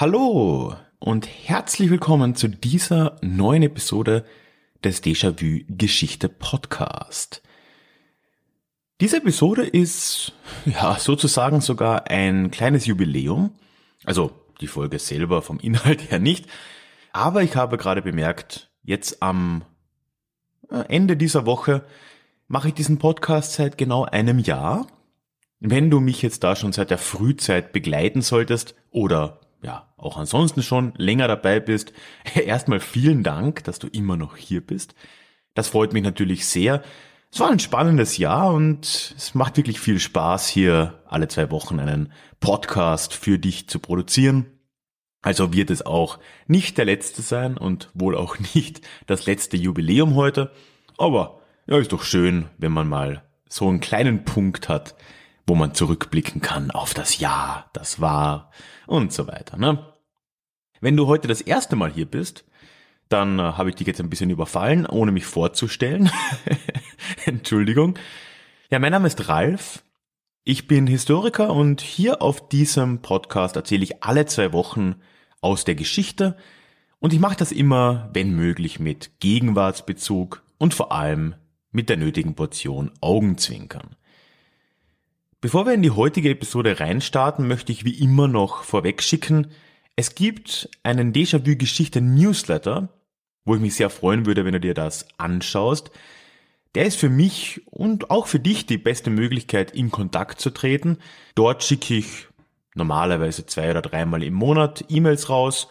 Hallo und herzlich willkommen zu dieser neuen Episode des Déjà-vu Geschichte Podcast. Diese Episode ist ja sozusagen sogar ein kleines Jubiläum. Also die Folge selber vom Inhalt her nicht. Aber ich habe gerade bemerkt, jetzt am äh, Ende dieser Woche mache ich diesen Podcast seit genau einem Jahr. Wenn du mich jetzt da schon seit der Frühzeit begleiten solltest oder ja, auch ansonsten schon länger dabei bist, erstmal vielen Dank, dass du immer noch hier bist. Das freut mich natürlich sehr. Es war ein spannendes Jahr und es macht wirklich viel Spaß, hier alle zwei Wochen einen Podcast für dich zu produzieren. Also wird es auch nicht der letzte sein und wohl auch nicht das letzte Jubiläum heute. Aber ja, ist doch schön, wenn man mal so einen kleinen Punkt hat, wo man zurückblicken kann auf das Jahr, das war und so weiter. Ne? Wenn du heute das erste Mal hier bist, dann äh, habe ich dich jetzt ein bisschen überfallen, ohne mich vorzustellen. Entschuldigung. Ja, mein Name ist Ralf. Ich bin Historiker und hier auf diesem Podcast erzähle ich alle zwei Wochen aus der Geschichte und ich mache das immer, wenn möglich, mit Gegenwartsbezug und vor allem mit der nötigen Portion Augenzwinkern. Bevor wir in die heutige Episode reinstarten, möchte ich wie immer noch vorweg schicken, es gibt einen Déjà-vu Geschichte Newsletter, wo ich mich sehr freuen würde, wenn du dir das anschaust. Der ist für mich und auch für dich die beste Möglichkeit, in Kontakt zu treten. Dort schicke ich normalerweise zwei oder dreimal im Monat E-Mails raus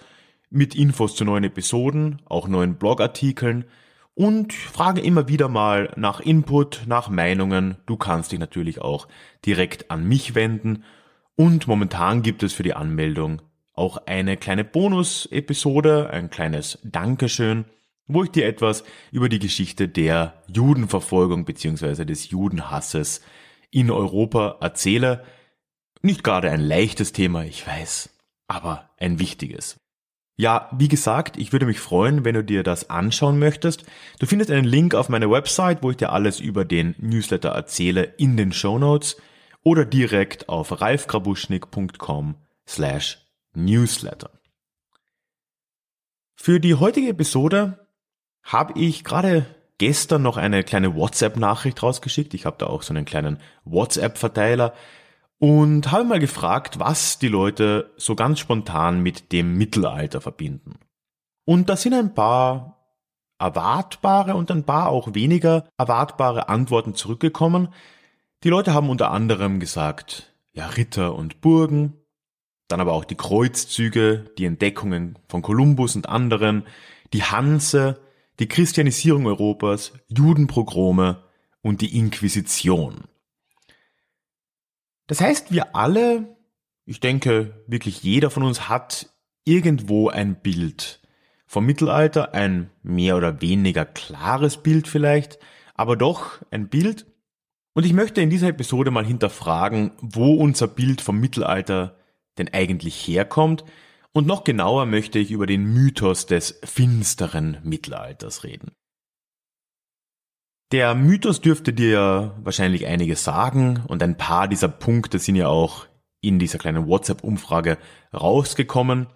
mit Infos zu neuen Episoden, auch neuen Blogartikeln und frage immer wieder mal nach Input, nach Meinungen. Du kannst dich natürlich auch direkt an mich wenden. Und momentan gibt es für die Anmeldung auch eine kleine Bonus-Episode, ein kleines Dankeschön, wo ich dir etwas über die Geschichte der Judenverfolgung bzw. des Judenhasses in Europa erzähle. Nicht gerade ein leichtes Thema, ich weiß, aber ein wichtiges. Ja, wie gesagt, ich würde mich freuen, wenn du dir das anschauen möchtest. Du findest einen Link auf meiner Website, wo ich dir alles über den Newsletter erzähle, in den Show Notes oder direkt auf ralfgrabuschnick.com slash newsletter. Für die heutige Episode habe ich gerade gestern noch eine kleine WhatsApp-Nachricht rausgeschickt. Ich habe da auch so einen kleinen WhatsApp-Verteiler und habe mal gefragt, was die Leute so ganz spontan mit dem Mittelalter verbinden. Und da sind ein paar erwartbare und ein paar auch weniger erwartbare Antworten zurückgekommen. Die Leute haben unter anderem gesagt, ja, Ritter und Burgen, dann aber auch die Kreuzzüge, die Entdeckungen von Kolumbus und anderen, die Hanse, die Christianisierung Europas, Judenprogrome und die Inquisition. Das heißt, wir alle, ich denke wirklich jeder von uns hat irgendwo ein Bild vom Mittelalter, ein mehr oder weniger klares Bild vielleicht, aber doch ein Bild. Und ich möchte in dieser Episode mal hinterfragen, wo unser Bild vom Mittelalter denn eigentlich herkommt. Und noch genauer möchte ich über den Mythos des finsteren Mittelalters reden. Der Mythos dürfte dir wahrscheinlich einiges sagen und ein paar dieser Punkte sind ja auch in dieser kleinen WhatsApp-Umfrage rausgekommen.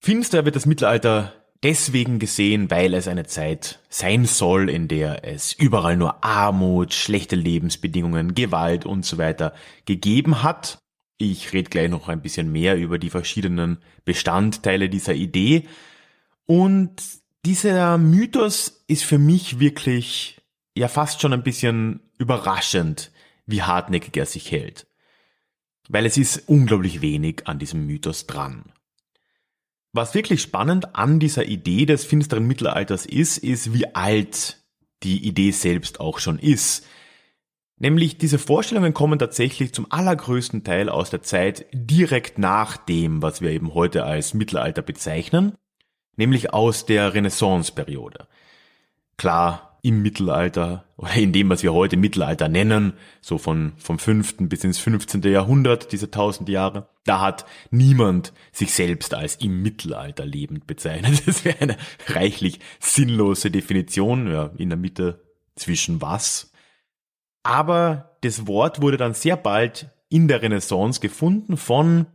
Finster wird das Mittelalter deswegen gesehen, weil es eine Zeit sein soll, in der es überall nur Armut, schlechte Lebensbedingungen, Gewalt und so weiter gegeben hat. Ich rede gleich noch ein bisschen mehr über die verschiedenen Bestandteile dieser Idee. Und dieser Mythos ist für mich wirklich ja fast schon ein bisschen überraschend, wie hartnäckig er sich hält. Weil es ist unglaublich wenig an diesem Mythos dran. Was wirklich spannend an dieser Idee des finsteren Mittelalters ist, ist, wie alt die Idee selbst auch schon ist. Nämlich diese Vorstellungen kommen tatsächlich zum allergrößten Teil aus der Zeit direkt nach dem, was wir eben heute als Mittelalter bezeichnen. nämlich aus der Renaissanceperiode. Klar, im Mittelalter oder in dem, was wir heute Mittelalter nennen, so von, vom 5. bis ins 15. Jahrhundert, diese tausend Jahre, da hat niemand sich selbst als im Mittelalter lebend bezeichnet. Das wäre eine reichlich sinnlose Definition, ja, in der Mitte zwischen was. Aber das Wort wurde dann sehr bald in der Renaissance gefunden von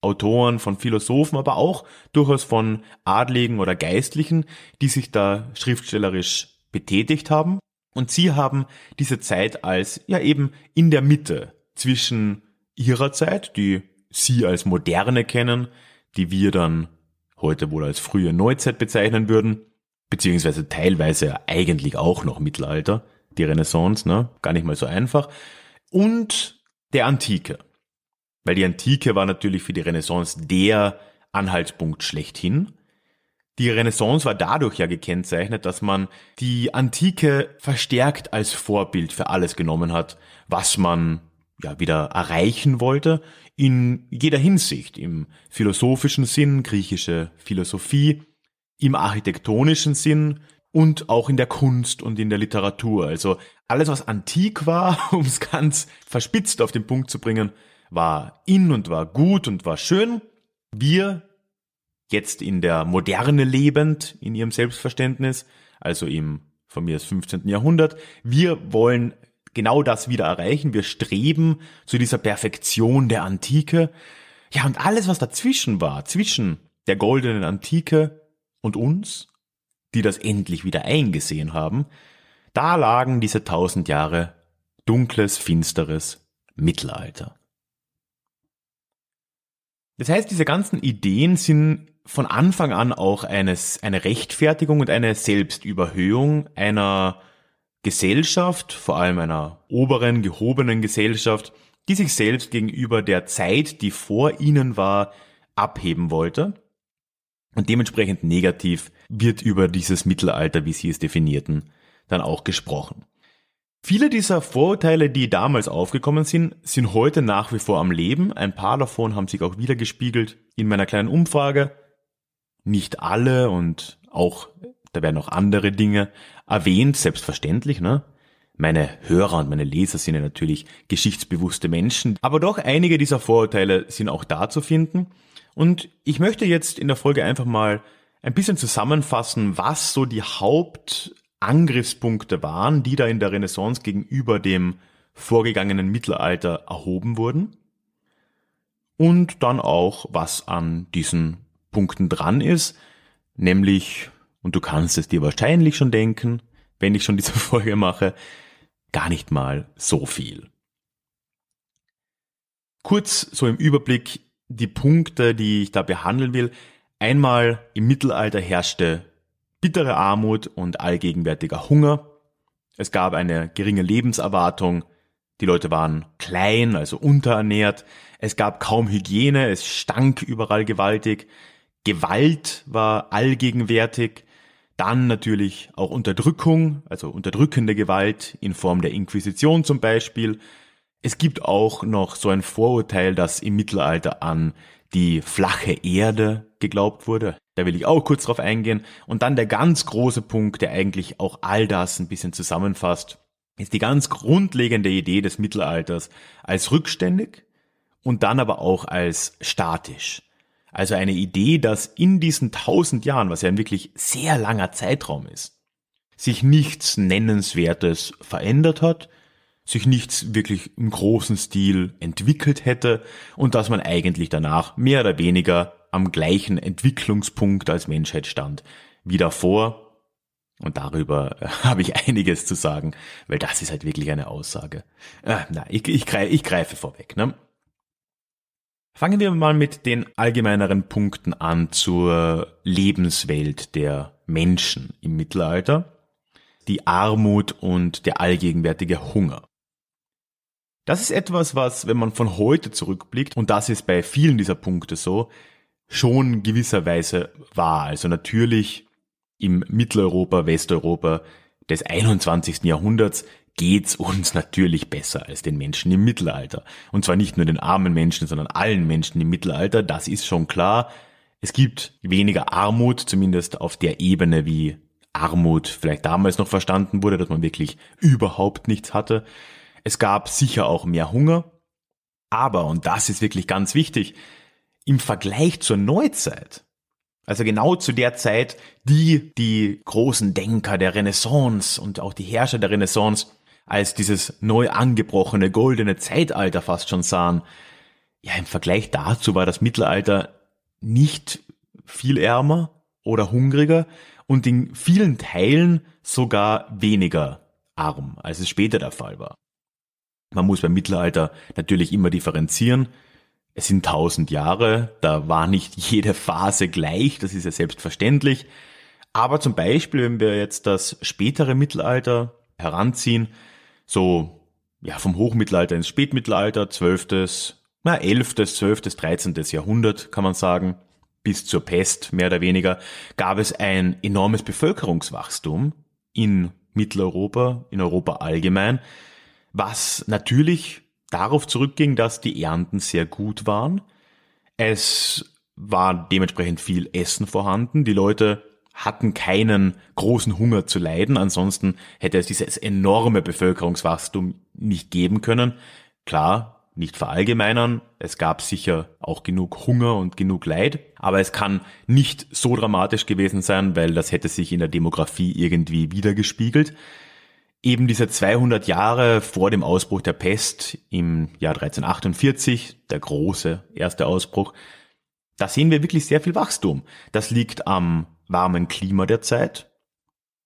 Autoren, von Philosophen, aber auch durchaus von Adligen oder Geistlichen, die sich da schriftstellerisch betätigt haben. Und sie haben diese Zeit als ja eben in der Mitte zwischen ihrer Zeit, die sie als moderne kennen, die wir dann heute wohl als frühe Neuzeit bezeichnen würden, beziehungsweise teilweise eigentlich auch noch Mittelalter, die Renaissance, ne? Gar nicht mal so einfach. Und der Antike. Weil die Antike war natürlich für die Renaissance der Anhaltspunkt schlechthin. Die Renaissance war dadurch ja gekennzeichnet, dass man die Antike verstärkt als Vorbild für alles genommen hat, was man ja wieder erreichen wollte, in jeder Hinsicht, im philosophischen Sinn, griechische Philosophie, im architektonischen Sinn und auch in der Kunst und in der Literatur. Also alles, was antik war, um es ganz verspitzt auf den Punkt zu bringen, war in und war gut und war schön. Wir, jetzt in der Moderne lebend, in ihrem Selbstverständnis, also im von mir das 15. Jahrhundert, wir wollen genau das wieder erreichen. Wir streben zu dieser Perfektion der Antike. Ja, und alles, was dazwischen war, zwischen der goldenen Antike und uns, die das endlich wieder eingesehen haben, da lagen diese tausend Jahre dunkles, finsteres Mittelalter. Das heißt, diese ganzen Ideen sind von Anfang an auch eines, eine Rechtfertigung und eine Selbstüberhöhung einer Gesellschaft, vor allem einer oberen, gehobenen Gesellschaft, die sich selbst gegenüber der Zeit, die vor ihnen war, abheben wollte. Und dementsprechend negativ wird über dieses Mittelalter, wie sie es definierten, dann auch gesprochen. Viele dieser Vorurteile, die damals aufgekommen sind, sind heute nach wie vor am Leben. Ein paar davon haben sich auch wieder gespiegelt in meiner kleinen Umfrage. Nicht alle und auch, da werden auch andere Dinge erwähnt, selbstverständlich, ne? Meine Hörer und meine Leser sind ja natürlich geschichtsbewusste Menschen, aber doch einige dieser Vorurteile sind auch da zu finden. Und ich möchte jetzt in der Folge einfach mal ein bisschen zusammenfassen, was so die Haupt Angriffspunkte waren, die da in der Renaissance gegenüber dem vorgegangenen Mittelalter erhoben wurden. Und dann auch, was an diesen Punkten dran ist, nämlich, und du kannst es dir wahrscheinlich schon denken, wenn ich schon diese Folge mache, gar nicht mal so viel. Kurz so im Überblick die Punkte, die ich da behandeln will. Einmal im Mittelalter herrschte bittere Armut und allgegenwärtiger Hunger. Es gab eine geringe Lebenserwartung. Die Leute waren klein, also unterernährt. Es gab kaum Hygiene. Es stank überall gewaltig. Gewalt war allgegenwärtig. Dann natürlich auch Unterdrückung, also unterdrückende Gewalt in Form der Inquisition zum Beispiel. Es gibt auch noch so ein Vorurteil, das im Mittelalter an die flache Erde geglaubt wurde. Da will ich auch kurz drauf eingehen. Und dann der ganz große Punkt, der eigentlich auch all das ein bisschen zusammenfasst, ist die ganz grundlegende Idee des Mittelalters als rückständig und dann aber auch als statisch. Also eine Idee, dass in diesen tausend Jahren, was ja ein wirklich sehr langer Zeitraum ist, sich nichts Nennenswertes verändert hat, sich nichts wirklich im großen Stil entwickelt hätte und dass man eigentlich danach mehr oder weniger am gleichen Entwicklungspunkt als Menschheit stand wie davor. Und darüber äh, habe ich einiges zu sagen, weil das ist halt wirklich eine Aussage. Äh, na, ich, ich, greife, ich greife vorweg. Ne? Fangen wir mal mit den allgemeineren Punkten an zur Lebenswelt der Menschen im Mittelalter. Die Armut und der allgegenwärtige Hunger. Das ist etwas, was, wenn man von heute zurückblickt, und das ist bei vielen dieser Punkte so, schon gewisserweise war. Also natürlich im Mitteleuropa, Westeuropa des 21. Jahrhunderts geht's uns natürlich besser als den Menschen im Mittelalter. Und zwar nicht nur den armen Menschen, sondern allen Menschen im Mittelalter, das ist schon klar. Es gibt weniger Armut, zumindest auf der Ebene, wie Armut vielleicht damals noch verstanden wurde, dass man wirklich überhaupt nichts hatte. Es gab sicher auch mehr Hunger. Aber, und das ist wirklich ganz wichtig, im Vergleich zur Neuzeit, also genau zu der Zeit, die die großen Denker der Renaissance und auch die Herrscher der Renaissance als dieses neu angebrochene goldene Zeitalter fast schon sahen. Ja, im Vergleich dazu war das Mittelalter nicht viel ärmer oder hungriger und in vielen Teilen sogar weniger arm, als es später der Fall war. Man muss beim Mittelalter natürlich immer differenzieren. Es sind tausend Jahre, da war nicht jede Phase gleich, das ist ja selbstverständlich. Aber zum Beispiel, wenn wir jetzt das spätere Mittelalter heranziehen, so ja vom Hochmittelalter ins Spätmittelalter, zwölftes, na elftes, zwölftes, dreizehntes Jahrhundert kann man sagen, bis zur Pest mehr oder weniger, gab es ein enormes Bevölkerungswachstum in Mitteleuropa, in Europa allgemein, was natürlich darauf zurückging, dass die Ernten sehr gut waren. Es war dementsprechend viel Essen vorhanden. Die Leute hatten keinen großen Hunger zu leiden. Ansonsten hätte es dieses enorme Bevölkerungswachstum nicht geben können. Klar, nicht verallgemeinern. Es gab sicher auch genug Hunger und genug Leid. Aber es kann nicht so dramatisch gewesen sein, weil das hätte sich in der Demografie irgendwie wiedergespiegelt. Eben diese 200 Jahre vor dem Ausbruch der Pest im Jahr 1348, der große erste Ausbruch, da sehen wir wirklich sehr viel Wachstum. Das liegt am warmen Klima der Zeit,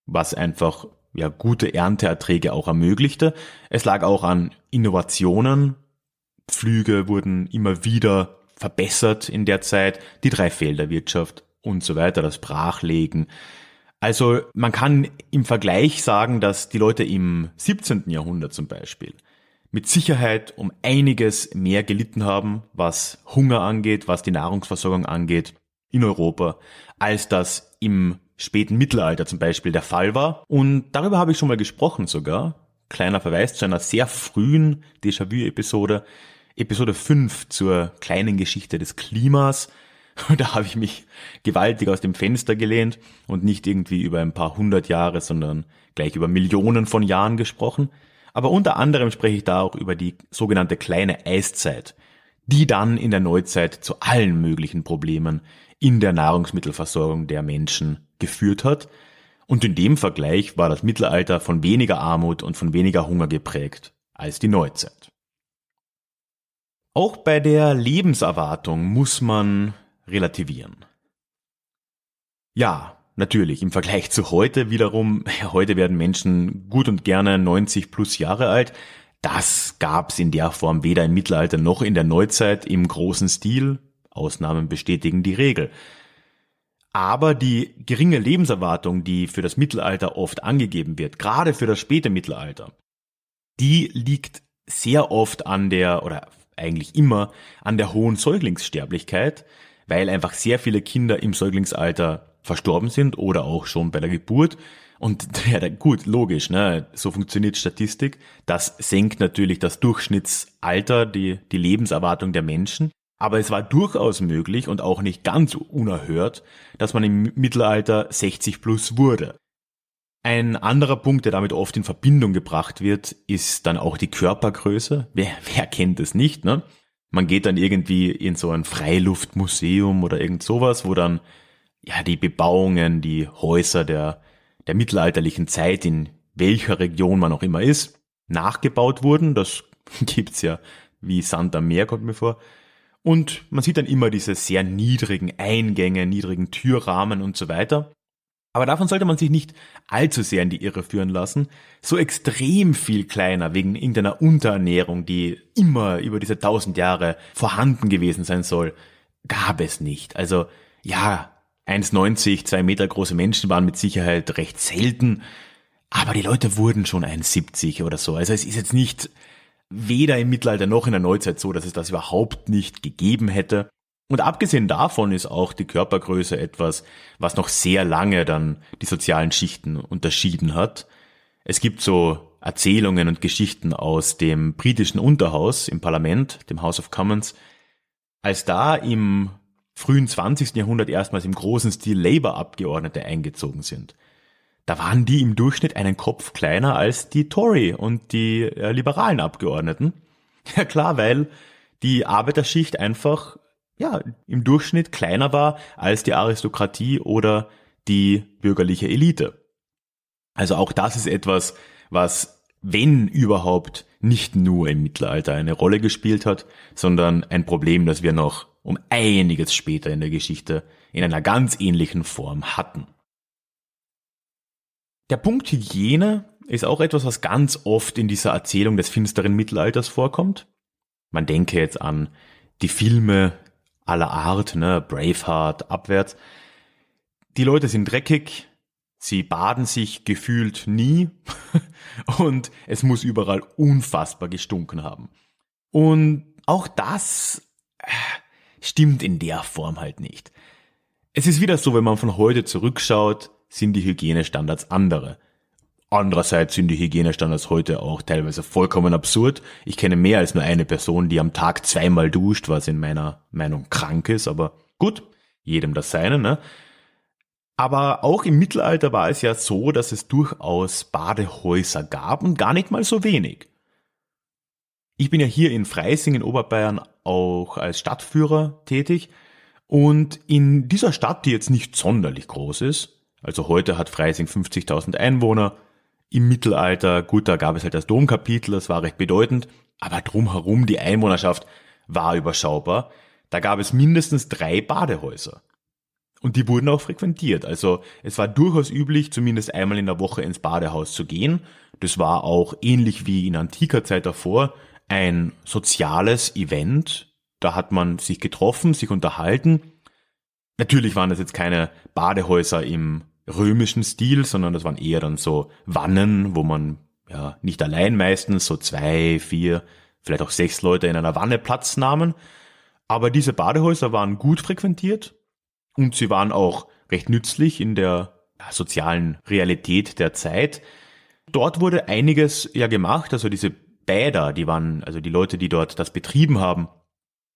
was einfach ja gute Ernteerträge auch ermöglichte. Es lag auch an Innovationen. Flüge wurden immer wieder verbessert in der Zeit, die Dreifelderwirtschaft und so weiter, das Brachlegen. Also man kann im Vergleich sagen, dass die Leute im 17. Jahrhundert zum Beispiel mit Sicherheit um einiges mehr gelitten haben, was Hunger angeht, was die Nahrungsversorgung angeht in Europa, als das im späten Mittelalter zum Beispiel der Fall war. Und darüber habe ich schon mal gesprochen sogar. Kleiner Verweis zu einer sehr frühen Déjà-vu-Episode, Episode 5 zur kleinen Geschichte des Klimas. Da habe ich mich gewaltig aus dem Fenster gelehnt und nicht irgendwie über ein paar hundert Jahre, sondern gleich über Millionen von Jahren gesprochen. Aber unter anderem spreche ich da auch über die sogenannte kleine Eiszeit, die dann in der Neuzeit zu allen möglichen Problemen in der Nahrungsmittelversorgung der Menschen geführt hat. Und in dem Vergleich war das Mittelalter von weniger Armut und von weniger Hunger geprägt als die Neuzeit. Auch bei der Lebenserwartung muss man relativieren. Ja, natürlich, im Vergleich zu heute wiederum, heute werden Menschen gut und gerne 90 plus Jahre alt. Das gab's in der Form weder im Mittelalter noch in der Neuzeit im großen Stil. Ausnahmen bestätigen die Regel. Aber die geringe Lebenserwartung, die für das Mittelalter oft angegeben wird, gerade für das späte Mittelalter, die liegt sehr oft an der, oder eigentlich immer an der hohen Säuglingssterblichkeit, weil einfach sehr viele Kinder im Säuglingsalter verstorben sind oder auch schon bei der Geburt. Und ja, gut, logisch, ne? so funktioniert Statistik. Das senkt natürlich das Durchschnittsalter, die, die Lebenserwartung der Menschen. Aber es war durchaus möglich und auch nicht ganz unerhört, dass man im Mittelalter 60 plus wurde. Ein anderer Punkt, der damit oft in Verbindung gebracht wird, ist dann auch die Körpergröße. Wer, wer kennt es nicht, ne? Man geht dann irgendwie in so ein Freiluftmuseum oder irgend sowas, wo dann ja die Bebauungen, die Häuser der, der mittelalterlichen Zeit, in welcher Region man auch immer ist, nachgebaut wurden. Das gibt's ja wie Sand am Meer, kommt mir vor. Und man sieht dann immer diese sehr niedrigen Eingänge, niedrigen Türrahmen und so weiter. Aber davon sollte man sich nicht allzu sehr in die Irre führen lassen. So extrem viel kleiner wegen irgendeiner Unterernährung, die immer über diese tausend Jahre vorhanden gewesen sein soll, gab es nicht. Also ja, 1,90, zwei Meter große Menschen waren mit Sicherheit recht selten, aber die Leute wurden schon 1,70 oder so. Also es ist jetzt nicht weder im Mittelalter noch in der Neuzeit so, dass es das überhaupt nicht gegeben hätte. Und abgesehen davon ist auch die Körpergröße etwas, was noch sehr lange dann die sozialen Schichten unterschieden hat. Es gibt so Erzählungen und Geschichten aus dem britischen Unterhaus im Parlament, dem House of Commons, als da im frühen 20. Jahrhundert erstmals im großen Stil Labour-Abgeordnete eingezogen sind. Da waren die im Durchschnitt einen Kopf kleiner als die Tory und die äh, liberalen Abgeordneten. Ja klar, weil die Arbeiterschicht einfach ja im Durchschnitt kleiner war als die Aristokratie oder die bürgerliche Elite. Also auch das ist etwas, was wenn überhaupt nicht nur im Mittelalter eine Rolle gespielt hat, sondern ein Problem, das wir noch um einiges später in der Geschichte in einer ganz ähnlichen Form hatten. Der Punkt Hygiene ist auch etwas, was ganz oft in dieser Erzählung des finsteren Mittelalters vorkommt. Man denke jetzt an die Filme aller Art, ne, Braveheart, abwärts. Die Leute sind dreckig, sie baden sich gefühlt nie und es muss überall unfassbar gestunken haben. Und auch das äh, stimmt in der Form halt nicht. Es ist wieder so, wenn man von heute zurückschaut, sind die Hygienestandards andere. Andererseits sind die Hygienestandards heute auch teilweise vollkommen absurd. Ich kenne mehr als nur eine Person, die am Tag zweimal duscht, was in meiner Meinung krank ist, aber gut, jedem das seine, ne? Aber auch im Mittelalter war es ja so, dass es durchaus Badehäuser gab und gar nicht mal so wenig. Ich bin ja hier in Freising in Oberbayern auch als Stadtführer tätig und in dieser Stadt, die jetzt nicht sonderlich groß ist, also heute hat Freising 50.000 Einwohner, im Mittelalter, gut, da gab es halt das Domkapitel, das war recht bedeutend, aber drumherum die Einwohnerschaft war überschaubar. Da gab es mindestens drei Badehäuser. Und die wurden auch frequentiert. Also es war durchaus üblich, zumindest einmal in der Woche ins Badehaus zu gehen. Das war auch ähnlich wie in antiker Zeit davor ein soziales Event. Da hat man sich getroffen, sich unterhalten. Natürlich waren das jetzt keine Badehäuser im römischen Stil, sondern das waren eher dann so Wannen, wo man ja nicht allein meistens so zwei, vier, vielleicht auch sechs Leute in einer Wanne Platz nahmen. Aber diese Badehäuser waren gut frequentiert und sie waren auch recht nützlich in der sozialen Realität der Zeit. Dort wurde einiges ja gemacht, also diese Bäder, die waren, also die Leute, die dort das betrieben haben,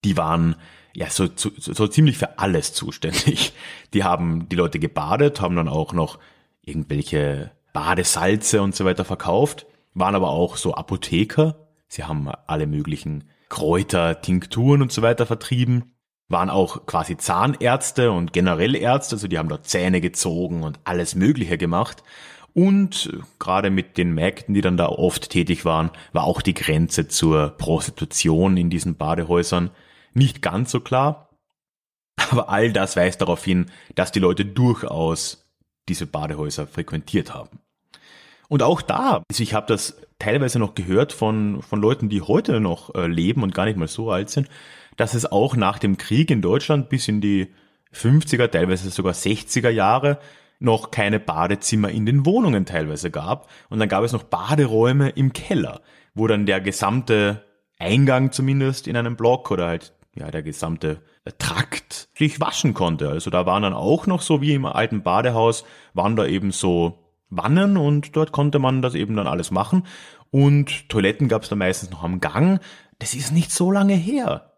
die waren ja so, so, so ziemlich für alles zuständig. Die haben die Leute gebadet, haben dann auch noch irgendwelche Badesalze und so weiter verkauft, waren aber auch so Apotheker. Sie haben alle möglichen Kräuter, Tinkturen und so weiter vertrieben waren auch quasi Zahnärzte und generell Ärzte, also die haben dort Zähne gezogen und alles Mögliche gemacht. Und gerade mit den Mägden, die dann da oft tätig waren, war auch die Grenze zur Prostitution in diesen Badehäusern nicht ganz so klar. Aber all das weist darauf hin, dass die Leute durchaus diese Badehäuser frequentiert haben. Und auch da, also ich habe das teilweise noch gehört von, von Leuten, die heute noch äh, leben und gar nicht mal so alt sind, dass es auch nach dem Krieg in Deutschland bis in die 50er, teilweise sogar 60er Jahre noch keine Badezimmer in den Wohnungen teilweise gab. Und dann gab es noch Baderäume im Keller, wo dann der gesamte Eingang zumindest in einem Block oder halt ja der gesamte Trakt sich waschen konnte. Also da waren dann auch noch so wie im alten Badehaus, waren da eben so Wannen und dort konnte man das eben dann alles machen. Und Toiletten gab es da meistens noch am Gang. Das ist nicht so lange her.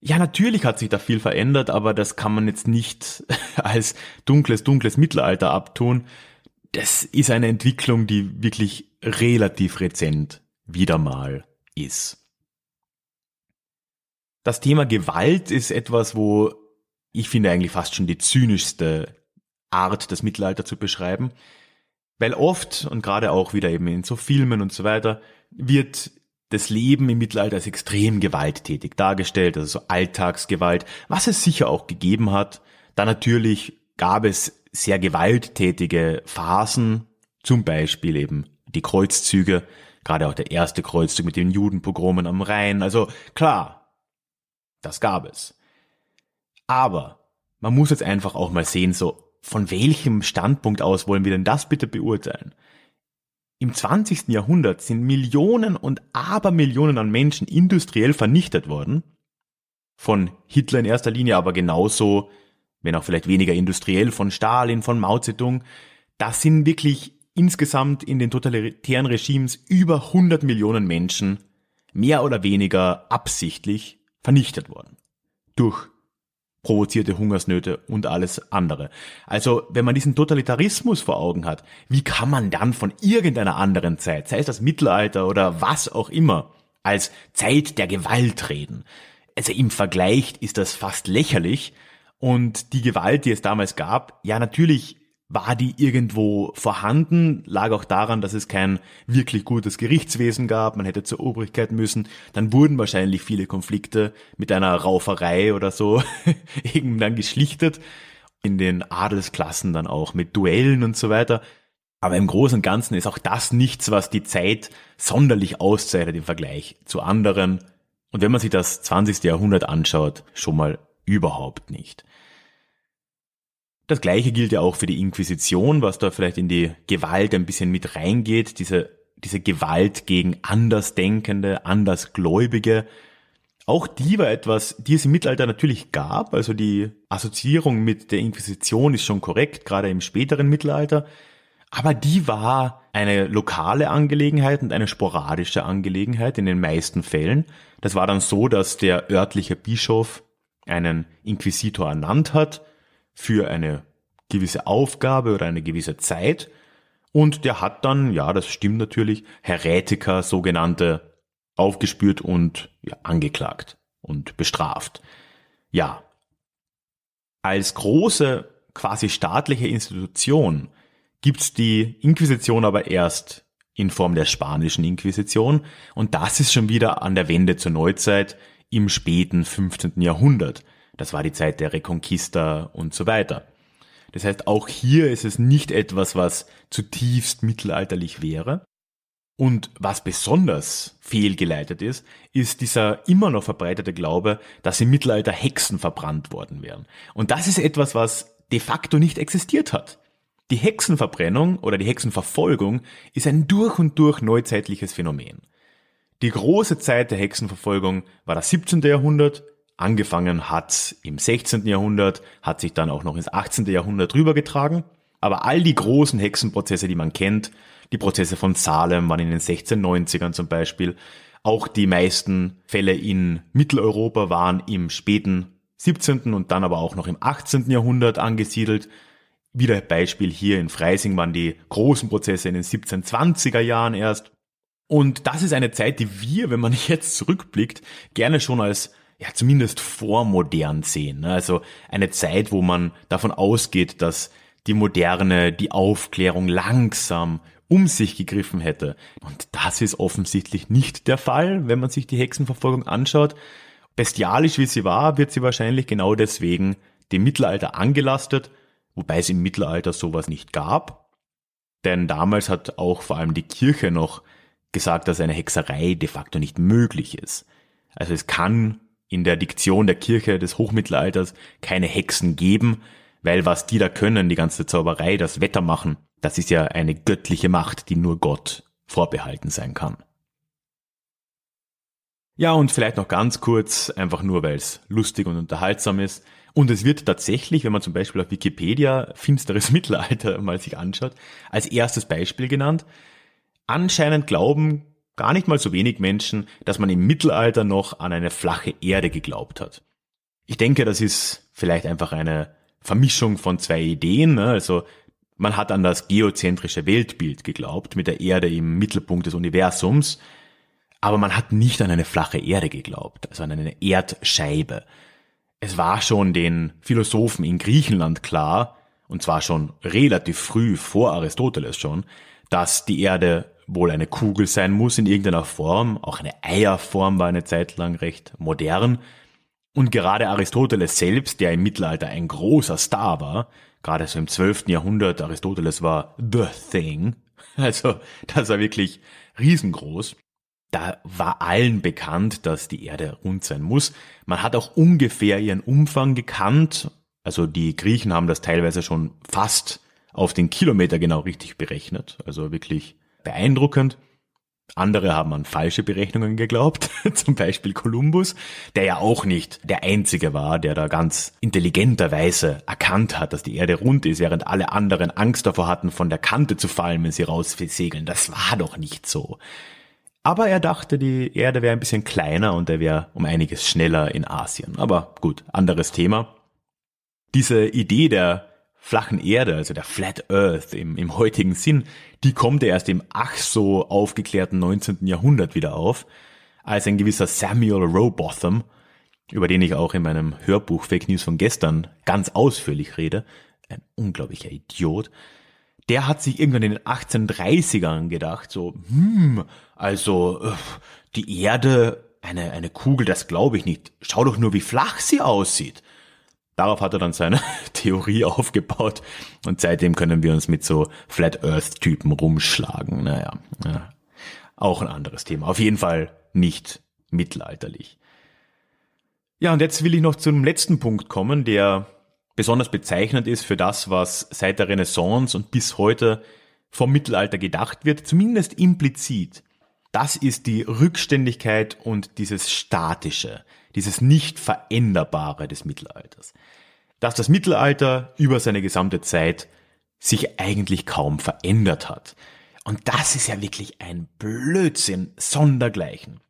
Ja, natürlich hat sich da viel verändert, aber das kann man jetzt nicht als dunkles, dunkles Mittelalter abtun. Das ist eine Entwicklung, die wirklich relativ rezent wieder mal ist. Das Thema Gewalt ist etwas, wo ich finde eigentlich fast schon die zynischste Art, das Mittelalter zu beschreiben. Weil oft, und gerade auch wieder eben in so Filmen und so weiter, wird das Leben im Mittelalter als extrem gewalttätig dargestellt, also so Alltagsgewalt, was es sicher auch gegeben hat. Da natürlich gab es sehr gewalttätige Phasen, zum Beispiel eben die Kreuzzüge, gerade auch der erste Kreuzzug mit den Judenpogromen am Rhein. Also klar, das gab es. Aber man muss jetzt einfach auch mal sehen, so von welchem Standpunkt aus wollen wir denn das bitte beurteilen? Im 20. Jahrhundert sind Millionen und Abermillionen an Menschen industriell vernichtet worden. Von Hitler in erster Linie, aber genauso, wenn auch vielleicht weniger industriell, von Stalin, von Mao Zedong. Das sind wirklich insgesamt in den totalitären Regimes über 100 Millionen Menschen mehr oder weniger absichtlich vernichtet worden. Durch provozierte Hungersnöte und alles andere. Also wenn man diesen Totalitarismus vor Augen hat, wie kann man dann von irgendeiner anderen Zeit, sei es das Mittelalter oder was auch immer, als Zeit der Gewalt reden? Also im Vergleich ist das fast lächerlich und die Gewalt, die es damals gab, ja natürlich war die irgendwo vorhanden, lag auch daran, dass es kein wirklich gutes Gerichtswesen gab, man hätte zur Obrigkeit müssen, dann wurden wahrscheinlich viele Konflikte mit einer Rauferei oder so irgendwann geschlichtet, in den Adelsklassen dann auch mit Duellen und so weiter. Aber im Großen und Ganzen ist auch das nichts, was die Zeit sonderlich auszeichnet im Vergleich zu anderen. Und wenn man sich das 20. Jahrhundert anschaut, schon mal überhaupt nicht. Das gleiche gilt ja auch für die Inquisition, was da vielleicht in die Gewalt ein bisschen mit reingeht, diese, diese Gewalt gegen Andersdenkende, Andersgläubige. Auch die war etwas, die es im Mittelalter natürlich gab, also die Assoziierung mit der Inquisition ist schon korrekt, gerade im späteren Mittelalter, aber die war eine lokale Angelegenheit und eine sporadische Angelegenheit in den meisten Fällen. Das war dann so, dass der örtliche Bischof einen Inquisitor ernannt hat, für eine gewisse Aufgabe oder eine gewisse Zeit. Und der hat dann, ja, das stimmt natürlich, Heretiker, sogenannte, aufgespürt und ja, angeklagt und bestraft. Ja. Als große, quasi staatliche Institution gibt's die Inquisition aber erst in Form der spanischen Inquisition und das ist schon wieder an der Wende zur Neuzeit im späten 15. Jahrhundert. Das war die Zeit der Reconquista und so weiter. Das heißt, auch hier ist es nicht etwas, was zutiefst mittelalterlich wäre. Und was besonders fehlgeleitet ist, ist dieser immer noch verbreitete Glaube, dass im Mittelalter Hexen verbrannt worden wären. Und das ist etwas, was de facto nicht existiert hat. Die Hexenverbrennung oder die Hexenverfolgung ist ein durch und durch neuzeitliches Phänomen. Die große Zeit der Hexenverfolgung war das 17. Jahrhundert, Angefangen hat im 16. Jahrhundert, hat sich dann auch noch ins 18. Jahrhundert rübergetragen. Aber all die großen Hexenprozesse, die man kennt, die Prozesse von Salem waren in den 1690ern zum Beispiel, auch die meisten Fälle in Mitteleuropa waren im späten 17. und dann aber auch noch im 18. Jahrhundert angesiedelt. Wieder Beispiel hier in Freising waren die großen Prozesse in den 1720er Jahren erst. Und das ist eine Zeit, die wir, wenn man jetzt zurückblickt, gerne schon als ja zumindest vormodern sehen. Ne? Also eine Zeit, wo man davon ausgeht, dass die Moderne, die Aufklärung langsam um sich gegriffen hätte. Und das ist offensichtlich nicht der Fall, wenn man sich die Hexenverfolgung anschaut. Bestialisch wie sie war, wird sie wahrscheinlich genau deswegen dem Mittelalter angelastet, wobei es im Mittelalter sowas nicht gab. Denn damals hat auch vor allem die Kirche noch gesagt, dass eine Hexerei de facto nicht möglich ist. Also es kann in der Diktion der Kirche des Hochmittelalters keine Hexen geben, weil was die da können, die ganze Zauberei, das Wetter machen, das ist ja eine göttliche Macht, die nur Gott vorbehalten sein kann. Ja, und vielleicht noch ganz kurz, einfach nur, weil es lustig und unterhaltsam ist. Und es wird tatsächlich, wenn man zum Beispiel auf Wikipedia finsteres Mittelalter mal sich anschaut, als erstes Beispiel genannt. Anscheinend glauben gar nicht mal so wenig Menschen, dass man im Mittelalter noch an eine flache Erde geglaubt hat. Ich denke, das ist vielleicht einfach eine Vermischung von zwei Ideen. Ne? Also man hat an das geozentrische Weltbild geglaubt, mit der Erde im Mittelpunkt des Universums, aber man hat nicht an eine flache Erde geglaubt, also an eine Erdscheibe. Es war schon den Philosophen in Griechenland klar, und zwar schon relativ früh vor Aristoteles schon, dass die Erde wohl eine Kugel sein muss in irgendeiner Form. Auch eine Eierform war eine Zeit lang recht modern. Und gerade Aristoteles selbst, der im Mittelalter ein großer Star war, gerade so im 12. Jahrhundert, Aristoteles war the thing, also das war wirklich riesengroß. Da war allen bekannt, dass die Erde rund sein muss. Man hat auch ungefähr ihren Umfang gekannt. Also die Griechen haben das teilweise schon fast auf den Kilometer genau richtig berechnet. Also wirklich beeindruckend. Andere haben an falsche Berechnungen geglaubt, zum Beispiel Kolumbus, der ja auch nicht der Einzige war, der da ganz intelligenterweise erkannt hat, dass die Erde rund ist, während alle anderen Angst davor hatten, von der Kante zu fallen, wenn sie raussegeln. Das war doch nicht so. Aber er dachte, die Erde wäre ein bisschen kleiner und er wäre um einiges schneller in Asien. Aber gut, anderes Thema. Diese Idee der flachen Erde, also der Flat Earth im, im heutigen Sinn, die kommt ja erst im ach so aufgeklärten 19. Jahrhundert wieder auf, als ein gewisser Samuel Rowbotham, über den ich auch in meinem Hörbuch Fake News von gestern ganz ausführlich rede, ein unglaublicher Idiot, der hat sich irgendwann in den 1830ern gedacht, so, hm, also äh, die Erde, eine, eine Kugel, das glaube ich nicht. Schau doch nur, wie flach sie aussieht. Darauf hat er dann seine Theorie aufgebaut und seitdem können wir uns mit so Flat Earth Typen rumschlagen. Naja, ja, auch ein anderes Thema. Auf jeden Fall nicht mittelalterlich. Ja, und jetzt will ich noch zum letzten Punkt kommen, der besonders bezeichnend ist für das, was seit der Renaissance und bis heute vom Mittelalter gedacht wird, zumindest implizit. Das ist die Rückständigkeit und dieses Statische, dieses nicht veränderbare des Mittelalters. Dass das Mittelalter über seine gesamte Zeit sich eigentlich kaum verändert hat. Und das ist ja wirklich ein Blödsinn sondergleichen.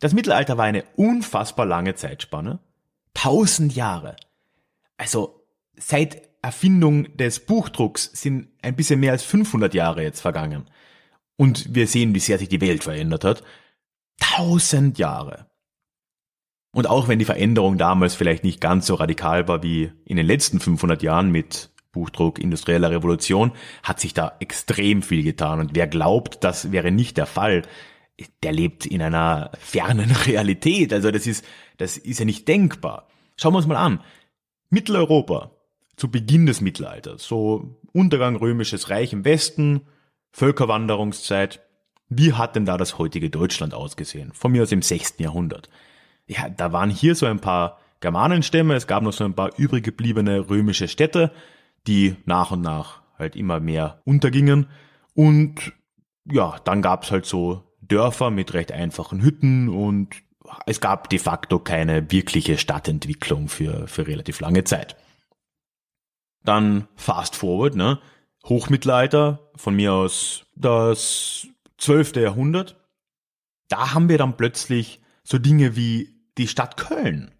Das Mittelalter war eine unfassbar lange Zeitspanne. Tausend Jahre. Also seit Erfindung des Buchdrucks sind ein bisschen mehr als 500 Jahre jetzt vergangen. Und wir sehen, wie sehr sich die Welt verändert hat. Tausend Jahre. Und auch wenn die Veränderung damals vielleicht nicht ganz so radikal war wie in den letzten 500 Jahren mit Buchdruck, industrieller Revolution, hat sich da extrem viel getan. Und wer glaubt, das wäre nicht der Fall, der lebt in einer fernen Realität. Also das ist, das ist ja nicht denkbar. Schauen wir uns mal an. Mitteleuropa zu Beginn des Mittelalters, so Untergang römisches Reich im Westen, Völkerwanderungszeit. Wie hat denn da das heutige Deutschland ausgesehen? Von mir aus im 6. Jahrhundert ja, da waren hier so ein paar Germanenstämme, es gab noch so ein paar übrig gebliebene römische Städte, die nach und nach halt immer mehr untergingen. Und ja, dann gab's halt so Dörfer mit recht einfachen Hütten und es gab de facto keine wirkliche Stadtentwicklung für, für relativ lange Zeit. Dann fast forward, ne? Hochmittelalter, von mir aus das 12. Jahrhundert. Da haben wir dann plötzlich so Dinge wie die Stadt Köln.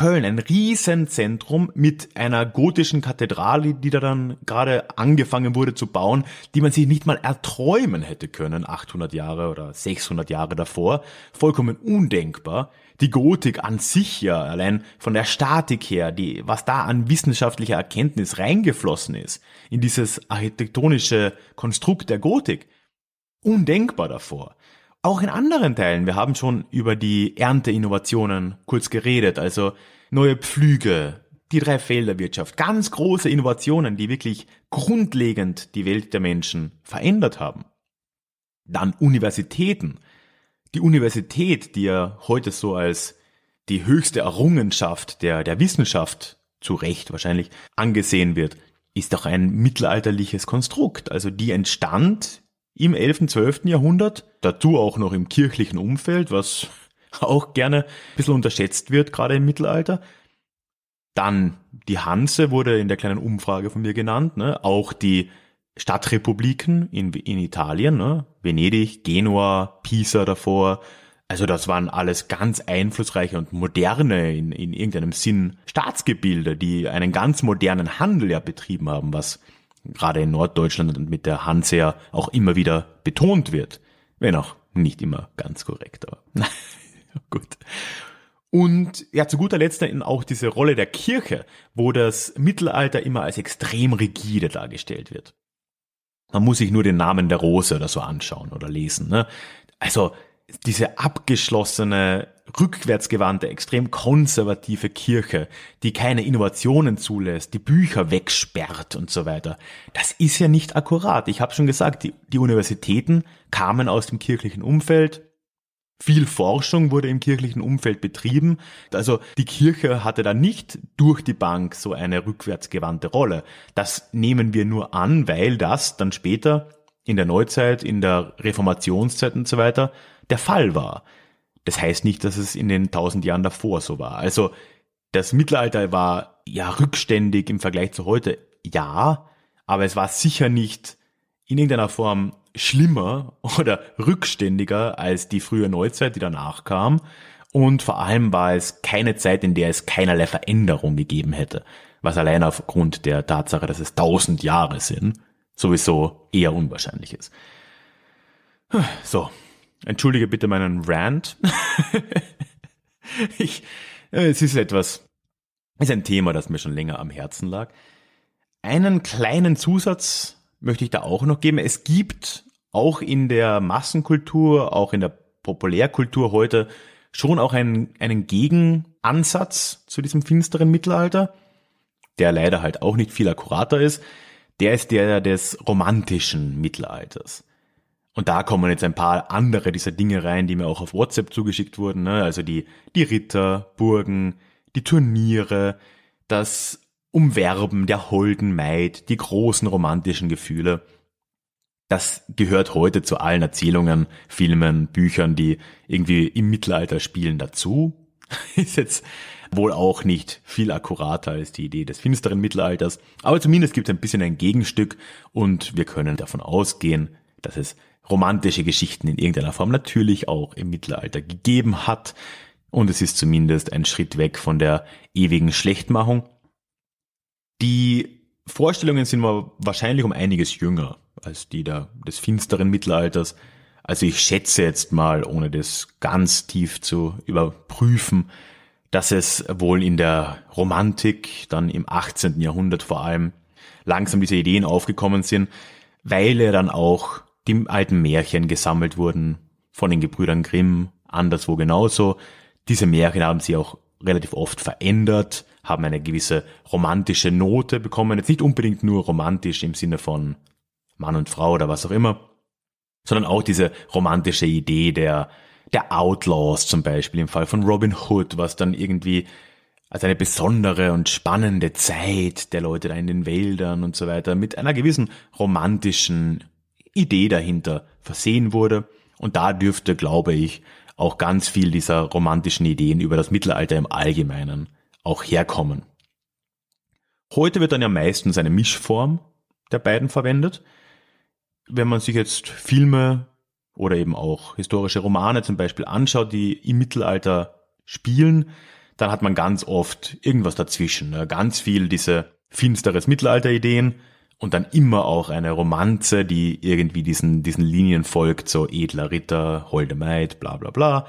Köln, ein Riesenzentrum mit einer gotischen Kathedrale, die da dann gerade angefangen wurde zu bauen, die man sich nicht mal erträumen hätte können, 800 Jahre oder 600 Jahre davor. Vollkommen undenkbar. Die Gotik an sich ja, allein von der Statik her, die, was da an wissenschaftlicher Erkenntnis reingeflossen ist, in dieses architektonische Konstrukt der Gotik. Undenkbar davor. Auch in anderen Teilen. Wir haben schon über die Ernteinnovationen kurz geredet, also neue Pflüge, die Dreifelderwirtschaft, ganz große Innovationen, die wirklich grundlegend die Welt der Menschen verändert haben. Dann Universitäten. Die Universität, die ja heute so als die höchste Errungenschaft der, der Wissenschaft zu Recht wahrscheinlich angesehen wird, ist doch ein mittelalterliches Konstrukt. Also die entstand im 11., 12. Jahrhundert, dazu auch noch im kirchlichen Umfeld, was auch gerne ein bisschen unterschätzt wird, gerade im Mittelalter. Dann die Hanse wurde in der kleinen Umfrage von mir genannt, ne? auch die Stadtrepubliken in, in Italien, ne? Venedig, Genua, Pisa davor. Also das waren alles ganz einflussreiche und moderne, in, in irgendeinem Sinn Staatsgebilde, die einen ganz modernen Handel ja betrieben haben, was gerade in Norddeutschland und mit der Hanse auch immer wieder betont wird. Wenn auch nicht immer ganz korrekt, aber gut. Und ja, zu guter Letzt dann auch diese Rolle der Kirche, wo das Mittelalter immer als extrem rigide dargestellt wird. Man muss sich nur den Namen der Rose oder so anschauen oder lesen. Ne? Also diese abgeschlossene rückwärtsgewandte, extrem konservative Kirche, die keine Innovationen zulässt, die Bücher wegsperrt und so weiter. Das ist ja nicht akkurat. Ich habe schon gesagt, die, die Universitäten kamen aus dem kirchlichen Umfeld. Viel Forschung wurde im kirchlichen Umfeld betrieben. Also die Kirche hatte da nicht durch die Bank so eine rückwärtsgewandte Rolle. Das nehmen wir nur an, weil das dann später in der Neuzeit, in der Reformationszeit und so weiter der Fall war. Das heißt nicht, dass es in den tausend Jahren davor so war. Also das Mittelalter war ja rückständig im Vergleich zu heute, ja, aber es war sicher nicht in irgendeiner Form schlimmer oder rückständiger als die frühe Neuzeit, die danach kam. Und vor allem war es keine Zeit, in der es keinerlei Veränderung gegeben hätte, was allein aufgrund der Tatsache, dass es tausend Jahre sind, sowieso eher unwahrscheinlich ist. So, entschuldige bitte meinen Rant. ich, äh, es ist etwas, ist ein Thema, das mir schon länger am Herzen lag. Einen kleinen Zusatz möchte ich da auch noch geben. Es gibt auch in der Massenkultur, auch in der Populärkultur heute schon auch einen, einen Gegenansatz zu diesem finsteren Mittelalter, der leider halt auch nicht viel akkurater ist. Der ist der des romantischen Mittelalters. Und da kommen jetzt ein paar andere dieser Dinge rein, die mir auch auf WhatsApp zugeschickt wurden. Ne? Also die, die Ritter, Burgen, die Turniere, das Umwerben der holden Maid, die großen romantischen Gefühle. Das gehört heute zu allen Erzählungen, Filmen, Büchern, die irgendwie im Mittelalter spielen dazu. Ist jetzt wohl auch nicht viel akkurater als die Idee des finsteren Mittelalters, aber zumindest gibt es ein bisschen ein Gegenstück und wir können davon ausgehen, dass es romantische Geschichten in irgendeiner Form natürlich auch im Mittelalter gegeben hat. Und es ist zumindest ein Schritt weg von der ewigen Schlechtmachung. Die Vorstellungen sind wahrscheinlich um einiges jünger als die der, des finsteren Mittelalters. Also ich schätze jetzt mal, ohne das ganz tief zu überprüfen, dass es wohl in der Romantik, dann im 18. Jahrhundert vor allem, langsam diese Ideen aufgekommen sind, weil er dann auch die alten Märchen gesammelt wurden von den Gebrüdern Grimm, anderswo genauso. Diese Märchen haben sie auch relativ oft verändert, haben eine gewisse romantische Note bekommen. Jetzt nicht unbedingt nur romantisch im Sinne von Mann und Frau oder was auch immer, sondern auch diese romantische Idee der, der Outlaws zum Beispiel im Fall von Robin Hood, was dann irgendwie als eine besondere und spannende Zeit der Leute da in den Wäldern und so weiter mit einer gewissen romantischen Idee dahinter versehen wurde. Und da dürfte, glaube ich, auch ganz viel dieser romantischen Ideen über das Mittelalter im Allgemeinen auch herkommen. Heute wird dann ja meistens eine Mischform der beiden verwendet. Wenn man sich jetzt Filme oder eben auch historische Romane zum Beispiel anschaut, die im Mittelalter spielen, dann hat man ganz oft irgendwas dazwischen. Ne? Ganz viel diese finsteres Mittelalter-Ideen und dann immer auch eine Romanze, die irgendwie diesen, diesen Linien folgt, so edler Ritter, holde Maid, bla bla bla.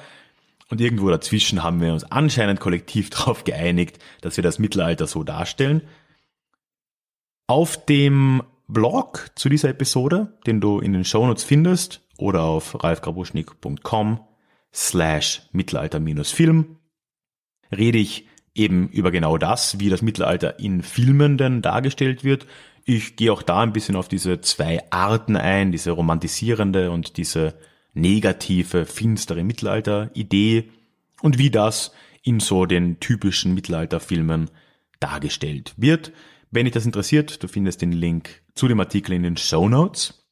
Und irgendwo dazwischen haben wir uns anscheinend kollektiv darauf geeinigt, dass wir das Mittelalter so darstellen. Auf dem Blog zu dieser Episode, den du in den Shownotes findest, oder auf ralfgrabuschnik.com slash Mittelalter-Film, rede ich eben über genau das, wie das Mittelalter in Filmen denn dargestellt wird ich gehe auch da ein bisschen auf diese zwei Arten ein, diese romantisierende und diese negative, finstere Mittelalter-Idee und wie das in so den typischen Mittelalterfilmen dargestellt wird. Wenn dich das interessiert, du findest den Link zu dem Artikel in den Show Notes.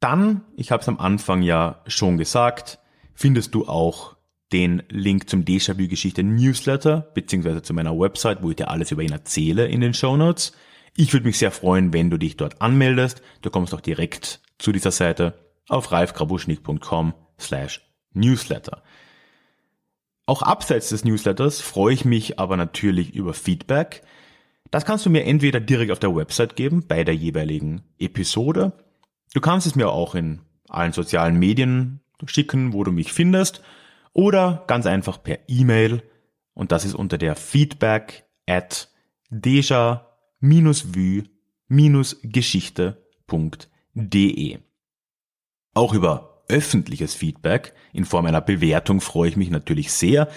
Dann, ich habe es am Anfang ja schon gesagt, findest du auch den Link zum Déjà-vu-Geschichte Newsletter, beziehungsweise zu meiner Website, wo ich dir alles über ihn erzähle in den Show Notes. Ich würde mich sehr freuen, wenn du dich dort anmeldest. Du kommst auch direkt zu dieser Seite auf ralfgrabuschnik.com slash newsletter. Auch abseits des Newsletters freue ich mich aber natürlich über Feedback. Das kannst du mir entweder direkt auf der Website geben, bei der jeweiligen Episode. Du kannst es mir auch in allen sozialen Medien schicken, wo du mich findest, oder ganz einfach per E-Mail. Und das ist unter der feedback at deja vue-geschichte.de. Auch über öffentliches Feedback in Form einer Bewertung freue ich mich natürlich sehr.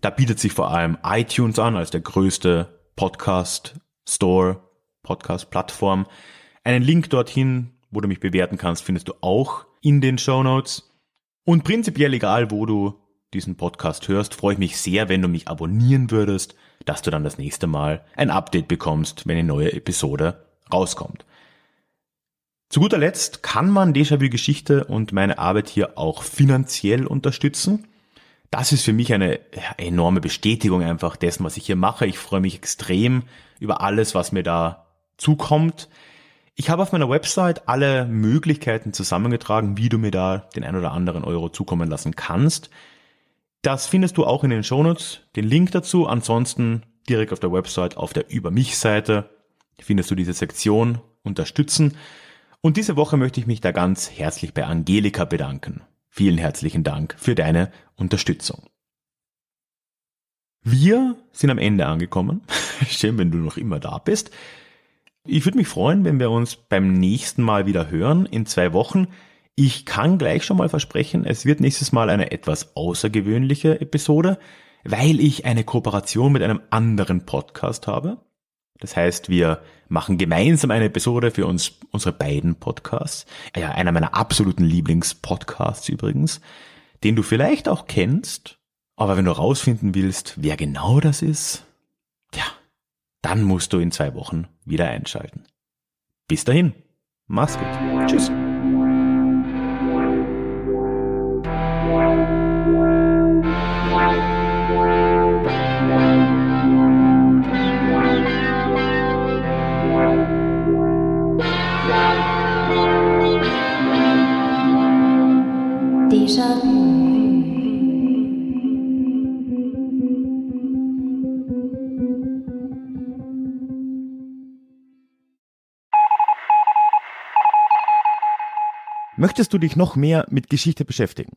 Da bietet sich vor allem iTunes an als der größte Podcast Store, Podcast Plattform. Einen Link dorthin, wo du mich bewerten kannst, findest du auch in den Show Notes. Und prinzipiell egal, wo du diesen Podcast hörst, freue ich mich sehr, wenn du mich abonnieren würdest, dass du dann das nächste Mal ein Update bekommst, wenn eine neue Episode rauskommt. Zu guter Letzt kann man Déjà-vu-Geschichte und meine Arbeit hier auch finanziell unterstützen. Das ist für mich eine enorme Bestätigung einfach dessen, was ich hier mache. Ich freue mich extrem über alles, was mir da zukommt. Ich habe auf meiner Website alle Möglichkeiten zusammengetragen, wie du mir da den ein oder anderen Euro zukommen lassen kannst. Das findest du auch in den Shownotes, den Link dazu. Ansonsten direkt auf der Website, auf der Über mich Seite findest du diese Sektion Unterstützen. Und diese Woche möchte ich mich da ganz herzlich bei Angelika bedanken. Vielen herzlichen Dank für deine Unterstützung. Wir sind am Ende angekommen. Schön, wenn du noch immer da bist. Ich würde mich freuen, wenn wir uns beim nächsten Mal wieder hören, in zwei Wochen. Ich kann gleich schon mal versprechen, es wird nächstes Mal eine etwas außergewöhnliche Episode, weil ich eine Kooperation mit einem anderen Podcast habe. Das heißt, wir machen gemeinsam eine Episode für uns, unsere beiden Podcasts. Ja, einer meiner absoluten Lieblingspodcasts übrigens, den du vielleicht auch kennst, aber wenn du rausfinden willst, wer genau das ist, tja, dann musst du in zwei Wochen wieder einschalten. Bis dahin, mach's gut. Tschüss. Möchtest du dich noch mehr mit Geschichte beschäftigen?